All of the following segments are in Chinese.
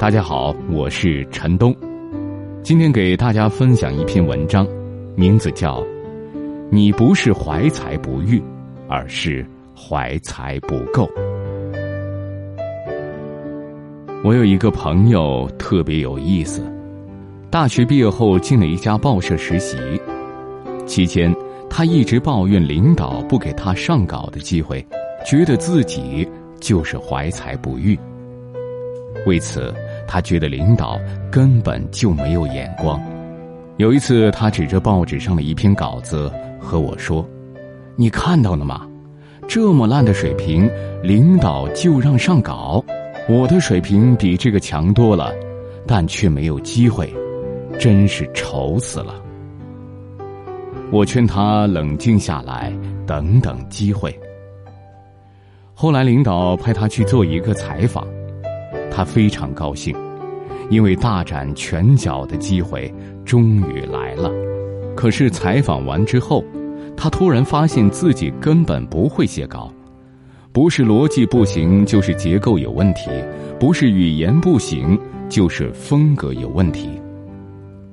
大家好，我是陈东，今天给大家分享一篇文章，名字叫《你不是怀才不遇，而是怀才不够》。我有一个朋友特别有意思，大学毕业后进了一家报社实习，期间他一直抱怨领导不给他上稿的机会，觉得自己就是怀才不遇。为此。他觉得领导根本就没有眼光。有一次，他指着报纸上的一篇稿子和我说：“你看到了吗？这么烂的水平，领导就让上稿。我的水平比这个强多了，但却没有机会，真是愁死了。”我劝他冷静下来，等等机会。后来，领导派他去做一个采访。他非常高兴，因为大展拳脚的机会终于来了。可是采访完之后，他突然发现自己根本不会写稿，不是逻辑不行，就是结构有问题；不是语言不行，就是风格有问题。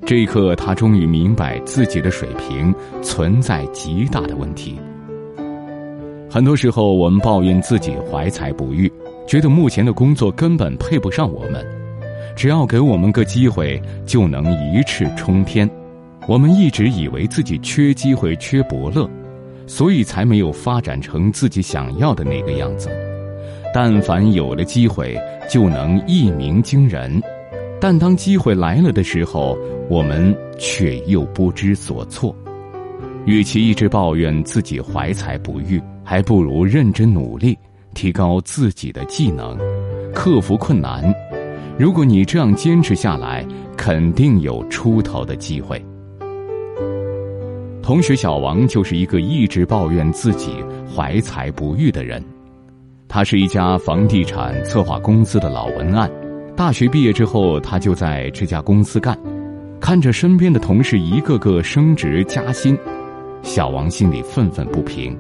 这一刻，他终于明白自己的水平存在极大的问题。很多时候，我们抱怨自己怀才不遇。觉得目前的工作根本配不上我们，只要给我们个机会就能一翅冲天。我们一直以为自己缺机会、缺伯乐，所以才没有发展成自己想要的那个样子。但凡有了机会，就能一鸣惊人。但当机会来了的时候，我们却又不知所措。与其一直抱怨自己怀才不遇，还不如认真努力。提高自己的技能，克服困难。如果你这样坚持下来，肯定有出头的机会。同学小王就是一个一直抱怨自己怀才不遇的人。他是一家房地产策划公司的老文案，大学毕业之后，他就在这家公司干。看着身边的同事一个个升职加薪，小王心里愤愤不平。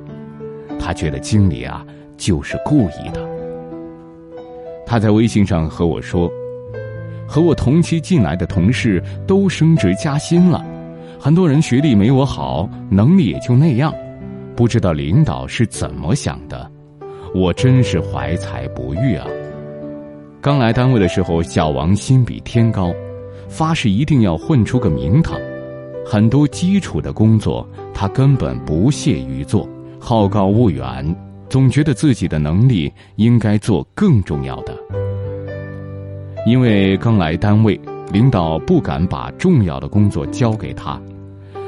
他觉得经理啊。就是故意的。他在微信上和我说：“和我同期进来的同事都升职加薪了，很多人学历没我好，能力也就那样，不知道领导是怎么想的。我真是怀才不遇啊！”刚来单位的时候，小王心比天高，发誓一定要混出个名堂。很多基础的工作，他根本不屑于做，好高骛远。总觉得自己的能力应该做更重要的，因为刚来单位，领导不敢把重要的工作交给他，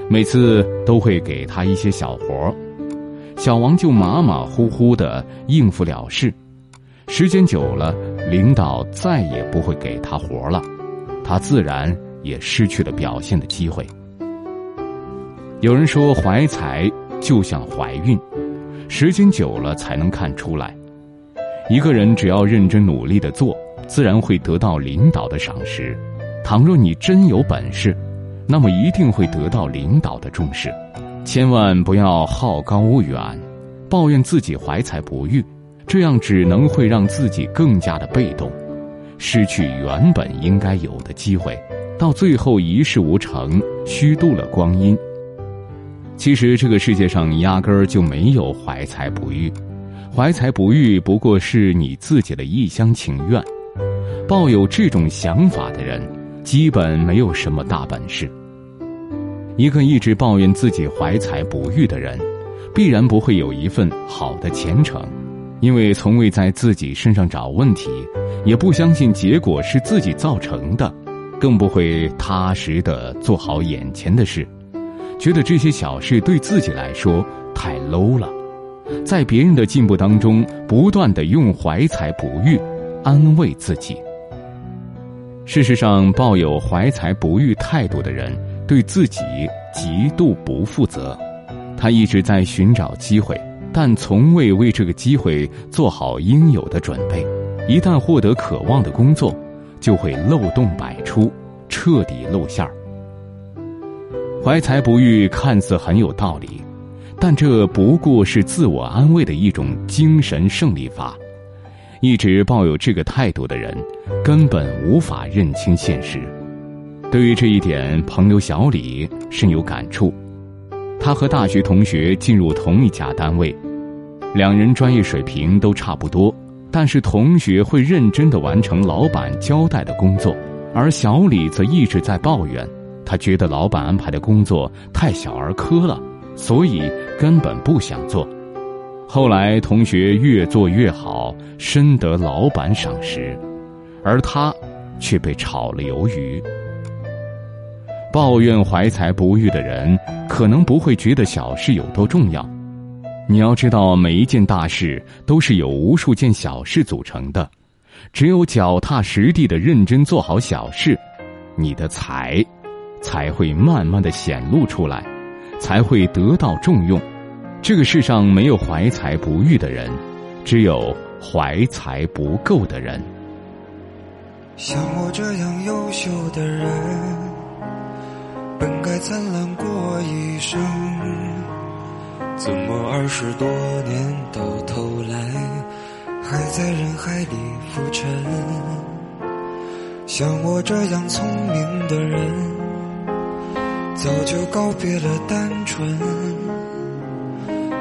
每次都会给他一些小活儿，小王就马马虎虎的应付了事，时间久了，领导再也不会给他活了，他自然也失去了表现的机会。有人说，怀才就像怀孕。时间久了才能看出来，一个人只要认真努力的做，自然会得到领导的赏识。倘若你真有本事，那么一定会得到领导的重视。千万不要好高骛远，抱怨自己怀才不遇，这样只能会让自己更加的被动，失去原本应该有的机会，到最后一事无成，虚度了光阴。其实这个世界上压根儿就没有怀才不遇，怀才不遇不过是你自己的一厢情愿。抱有这种想法的人，基本没有什么大本事。一个一直抱怨自己怀才不遇的人，必然不会有一份好的前程，因为从未在自己身上找问题，也不相信结果是自己造成的，更不会踏实的做好眼前的事。觉得这些小事对自己来说太 low 了，在别人的进步当中不断的用怀才不遇安慰自己。事实上，抱有怀才不遇态度的人对自己极度不负责。他一直在寻找机会，但从未为这个机会做好应有的准备。一旦获得渴望的工作，就会漏洞百出，彻底露馅儿。怀才不遇看似很有道理，但这不过是自我安慰的一种精神胜利法。一直抱有这个态度的人，根本无法认清现实。对于这一点，朋友小李深有感触。他和大学同学进入同一家单位，两人专业水平都差不多，但是同学会认真的完成老板交代的工作，而小李则一直在抱怨，他觉得老板安排的工作太小儿科了，所以根本不想做。后来，同学越做越好，深得老板赏识，而他却被炒了鱿鱼。抱怨怀才不遇的人，可能不会觉得小事有多重要。你要知道，每一件大事都是由无数件小事组成的。只有脚踏实地的认真做好小事，你的才才会慢慢的显露出来，才会得到重用。这个世上没有怀才不遇的人，只有怀才不够的人。像我这样优秀的人，本该灿烂过一生，怎么二十多年到头来，还在人海里浮沉？像我这样聪明的人，早就告别了单纯。